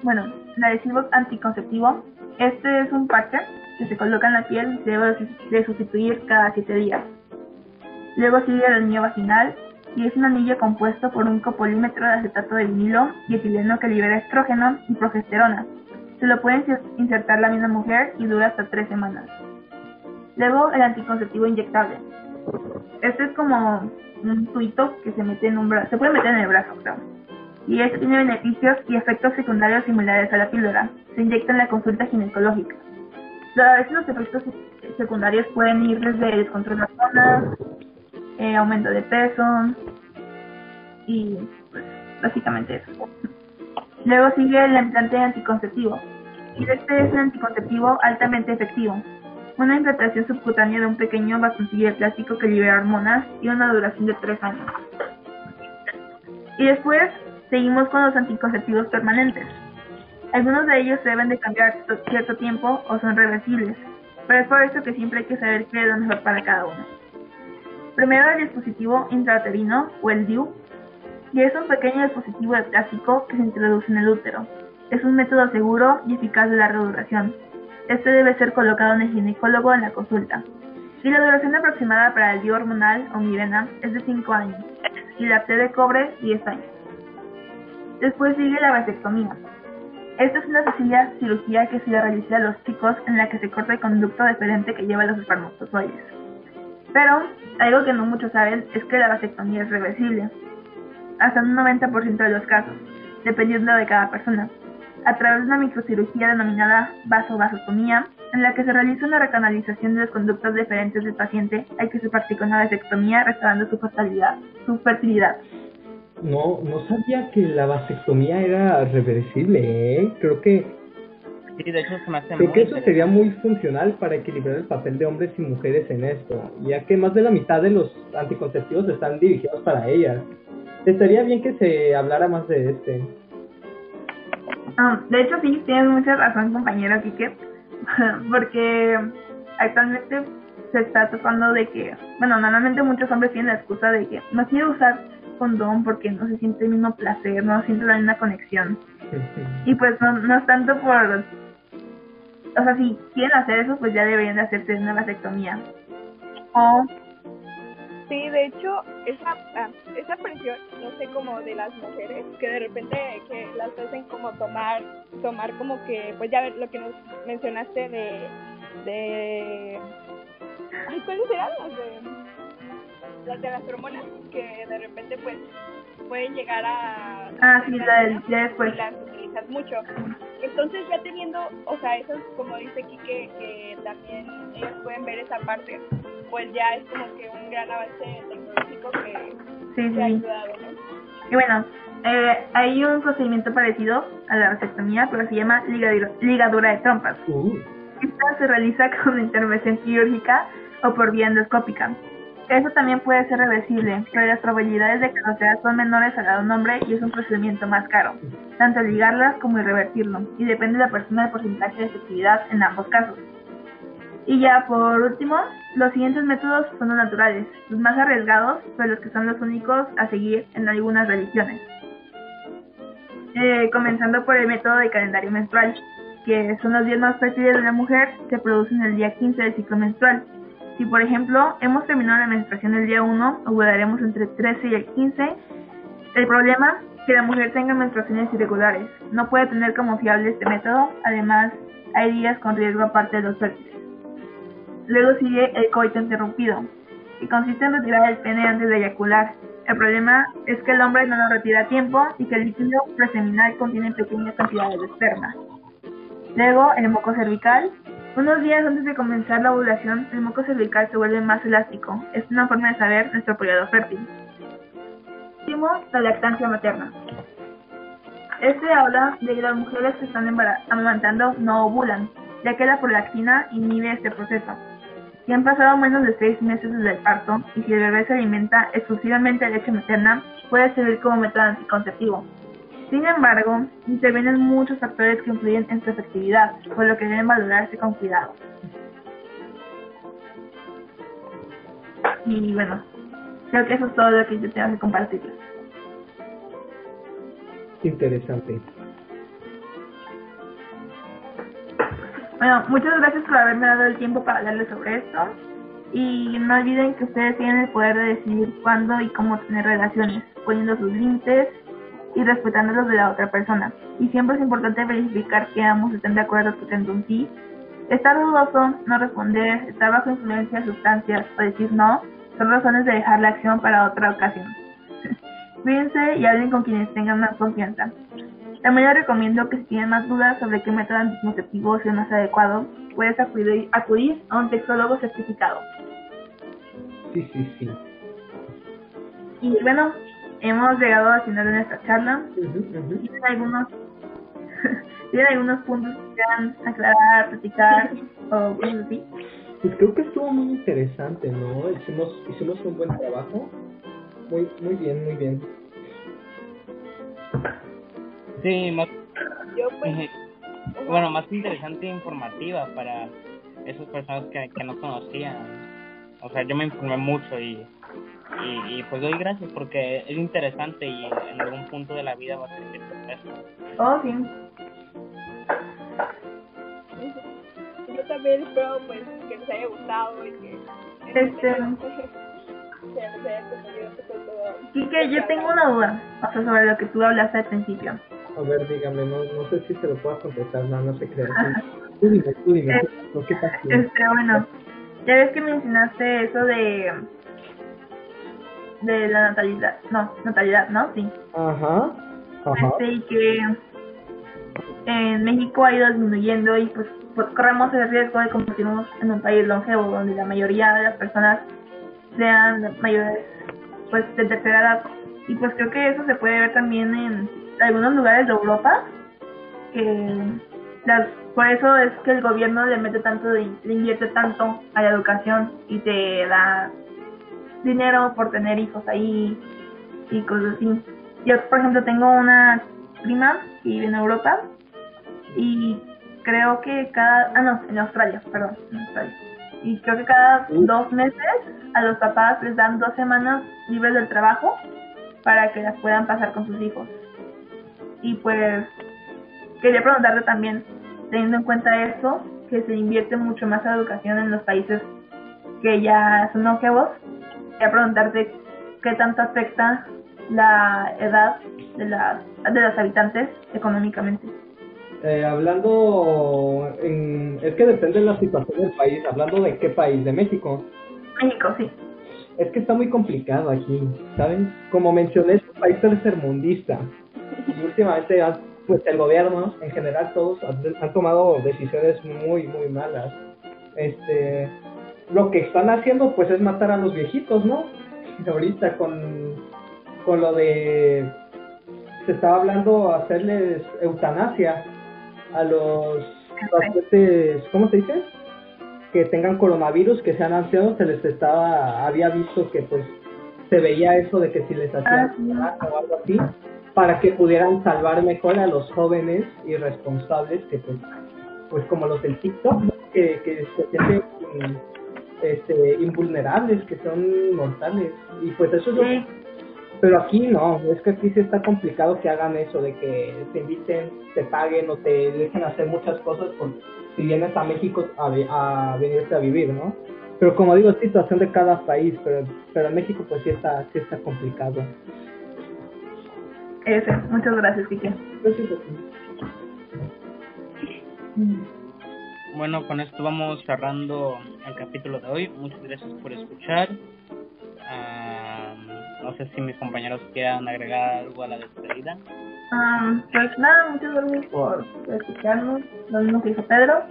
S1: Bueno, el adhesivo anticonceptivo, este es un parche que se coloca en la piel y se debe de sustituir cada 7 días. Luego sigue el anillo vaginal y es un anillo compuesto por un copolímetro de acetato de vinilo y etileno que libera estrógeno y progesterona. Se lo puede insertar la misma mujer y dura hasta 3 semanas. Luego el anticonceptivo inyectable. Este es como un tuito que se mete en un brazo, se puede meter en el brazo. Y este tiene beneficios y efectos secundarios similares a la píldora. Se inyecta en la consulta ginecológica. A veces los efectos secundarios pueden ir desde descontrol de hormonas, eh, aumento de peso y pues básicamente eso. Luego sigue el implante anticonceptivo. Y este es un anticonceptivo altamente efectivo. Una implantación subcutánea de un pequeño bastoncillo de plástico que libera hormonas y una duración de 3 años. Y después seguimos con los anticonceptivos permanentes. Algunos de ellos deben de cambiar cierto tiempo o son reversibles, pero es por eso que siempre hay que saber qué es lo mejor para cada uno. Primero el dispositivo intrauterino o el DIU, y es un pequeño dispositivo de plástico que se introduce en el útero. Es un método seguro y eficaz de larga duración. Este debe ser colocado en el ginecólogo en la consulta. Y la duración aproximada para el DIU hormonal o Mirena es de 5 años y la T de cobre 10 años. Después sigue la vasectomía. Esta es una sencilla cirugía que se le realiza a los chicos en la que se corta el conducto deferente que lleva los espermatozoides. Pero algo que no muchos saben es que la vasectomía es reversible, hasta un 90% de los casos, dependiendo de cada persona, a través de una microcirugía denominada vasovasectomía, en la que se realiza una recanalización de los conductos deferentes del paciente, hay que se practica una vasectomía restaurando su fertilidad. Su fertilidad.
S4: No, no sabía que la vasectomía era reversible, ¿eh? Creo que...
S2: Sí, de hecho se me hace
S4: Creo que eso sería muy funcional para equilibrar el papel de hombres y mujeres en esto, ya que más de la mitad de los anticonceptivos están dirigidos para ellas. Estaría bien que se hablara más de este.
S1: De hecho, sí, tienes mucha razón, compañero Kike, [laughs] porque actualmente se está tocando de que, bueno, normalmente muchos hombres tienen la excusa de que no quiero usar condón porque no se siente el mismo placer, no siente la misma conexión. [laughs] y pues no, no es tanto por... O sea, si quieren hacer eso, pues ya deberían de hacerse una vasectomía. O...
S3: Sí, de hecho, esa, ah, esa presión, no sé, como de las mujeres, que de repente que las hacen como tomar, tomar como que, pues ya ver lo que nos mencionaste de, de, ay, ¿cuáles eran las de? Las de las hormonas que de repente pues pueden llegar a
S1: ah sí la del ya después
S3: las utilizas mucho. Entonces ya teniendo o sea eso es como dice aquí que, que también ellos pueden ver esa parte pues ya es como que un gran avance tecnológico que,
S1: sí,
S3: ha ayudado ¿no?
S1: y bueno eh, hay un procedimiento parecido a la vasectomía pero se llama ligadura, ligadura de trompas.
S4: Uh,
S1: esta se realiza con [laughs] intervención quirúrgica o por vía endoscópica eso también puede ser reversible, pero las probabilidades de que lo sea son menores a la de hombre y es un procedimiento más caro, tanto ligarlas como el revertirlo, y depende de la persona el porcentaje de efectividad en ambos casos. Y ya por último, los siguientes métodos son los naturales, los más arriesgados, pero los que son los únicos a seguir en algunas religiones. Eh, comenzando por el método de calendario menstrual, que son los días más fértiles de la mujer, se producen el día 15 del ciclo menstrual, si, por ejemplo, hemos terminado la menstruación el día 1, ovularemos entre el 13 y el 15. El problema es que la mujer tenga menstruaciones irregulares. No puede tener como fiable este método. Además, hay días con riesgo aparte de los fértiles. Luego sigue el coito interrumpido, que consiste en retirar el pene antes de eyacular. El problema es que el hombre no lo retira a tiempo y que el líquido preseminal contiene pequeñas cantidades de esperma. Luego, el moco cervical, unos días antes de comenzar la ovulación, el moco cervical se vuelve más elástico. Es una forma de saber nuestro periodo fértil. Último, la lactancia materna. Este habla de que las mujeres que están amamantando no ovulan, ya que la prolactina inhibe este proceso. Si han pasado menos de seis meses desde el parto y si el bebé se alimenta exclusivamente de leche materna, puede servir como método anticonceptivo. Sin embargo, intervienen muchos factores que influyen en su efectividad, por lo que deben valorarse con cuidado. Y bueno, creo que eso es todo lo que yo tengo que compartirles.
S4: interesante.
S1: Bueno, muchas gracias por haberme dado el tiempo para hablarles sobre esto. Y no olviden que ustedes tienen el poder de decidir cuándo y cómo tener relaciones, poniendo sus límites y respetando los de la otra persona. Y siempre es importante verificar que ambos estén de acuerdo respecto un sí. Estar dudoso, no responder, estar bajo influencia de sustancias o decir no, son razones de dejar la acción para otra ocasión. [laughs] Cuídense y hablen con quienes tengan más confianza. También les recomiendo que si tienen más dudas sobre qué método anticonceptivo es el más adecuado, puedes acudir, acudir a un sexólogo certificado.
S4: Sí, sí, sí.
S1: Y bueno, hemos llegado al final de nuestra charla.
S4: Ujú, ujú.
S1: ¿Tienen algunos, [laughs] ¿tienen algunos puntos que quieran aclarar, platicar o cosas así?
S4: Pues creo que estuvo muy interesante, ¿no? Hicimos, hicimos un buen trabajo. Muy, muy bien, muy bien.
S2: Sí, más,
S3: Yo pues,
S2: bueno, más interesante e informativa para esas personas que, que no conocían. O sea, yo me informé mucho y, y, y pues doy gracias porque es interesante y en algún punto de la vida va a para eso.
S1: Oh, sí.
S3: yo también espero pues que les haya gustado y que
S1: Este-. Quique, [laughs] yo tengo una duda, o sea, sobre lo que tú hablaste al principio.
S4: A ver, dígame, no, no sé si se lo puedo contestar, no, no se crea. Tú dime, tú dime, ¿qué- ¿qué pasó?
S1: Este, bueno, ya ves que mencionaste eso de de la natalidad, no, natalidad, ¿no? Sí.
S4: Ajá, ajá.
S1: Este, y que en México ha ido disminuyendo y pues, pues corremos el riesgo de convertirnos en un país longevo donde la mayoría de las personas sean mayores pues de tercera edad y pues creo que eso se puede ver también en algunos lugares de Europa que las, por eso es que el gobierno le mete tanto le invierte tanto a la educación y te da dinero por tener hijos ahí y cosas así. Yo, por ejemplo, tengo una prima que vive en Europa y creo que cada... Ah, no, en Australia, perdón, en Australia. Y creo que cada dos meses a los papás les dan dos semanas libres del trabajo para que las puedan pasar con sus hijos. Y pues quería preguntarte también, teniendo en cuenta eso, que se invierte mucho más en educación en los países que ya son longevos, quería preguntarte qué tanto afecta la edad de las, de los habitantes económicamente.
S4: Eh, hablando, en, es que depende de la situación del país, hablando de qué país, de México.
S1: México, sí.
S4: Es que está muy complicado aquí, ¿saben? Como mencioné, es un país tercermundista. [laughs] Y últimamente, han- pues el gobierno, en general, todos han, han tomado decisiones muy, muy malas. Este, lo que están haciendo, pues, es matar a los viejitos, ¿no? Ahorita con, con lo de, se estaba hablando hacerles eutanasia a los pacientes, ¿cómo se dice? que tengan coronavirus, que sean ancianos, se les estaba, había visto que pues se veía eso de que si les hacían
S1: Ah,
S4: o algo así, para que pudieran salvar mejor a los jóvenes irresponsables que pues, pues como los del TikTok, que, que se sienten este, invulnerables, que son mortales, y pues eso es lo
S1: Sí,
S4: pero aquí no, es que aquí sí está complicado que hagan eso, de que te inviten, te paguen o te dejen hacer muchas cosas por si vienes a México a, a venirte a vivir, ¿no? Pero como digo, es situación de cada país, pero, pero en México pues sí está, sí está complicado.
S1: ese. Muchas gracias, Kike.
S4: Pero sí, pues, sí.
S2: Bueno, con esto vamos cerrando el capítulo de hoy. Muchas gracias por escuchar. Ah, no sé si mis compañeros quieran agregar algo a la despedida.
S1: Um, pues nada, muchas gracias por, escucharnos, lo mismo que dijo Pedro.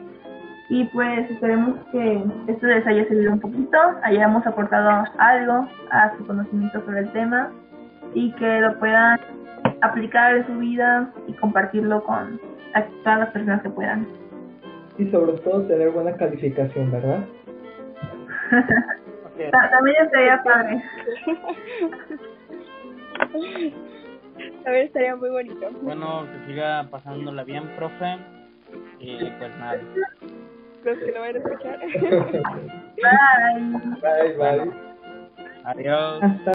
S1: Y pues esperemos que esto les haya servido un poquito, hayamos aportado algo a su conocimiento sobre el tema y que lo puedan aplicar en su vida y compartirlo con todas las personas que puedan.
S4: Y sobre todo tener buena calificación, ¿verdad?
S1: Ta- También estaría padre. [laughs]
S3: A ver, estaría muy bonito.
S2: Bueno, que siga pasándola bien, profe. Y pues nada.
S3: Los que lo van a escuchar. [laughs]
S1: Bye.
S4: Bye, bye.
S2: Adiós.
S4: Hasta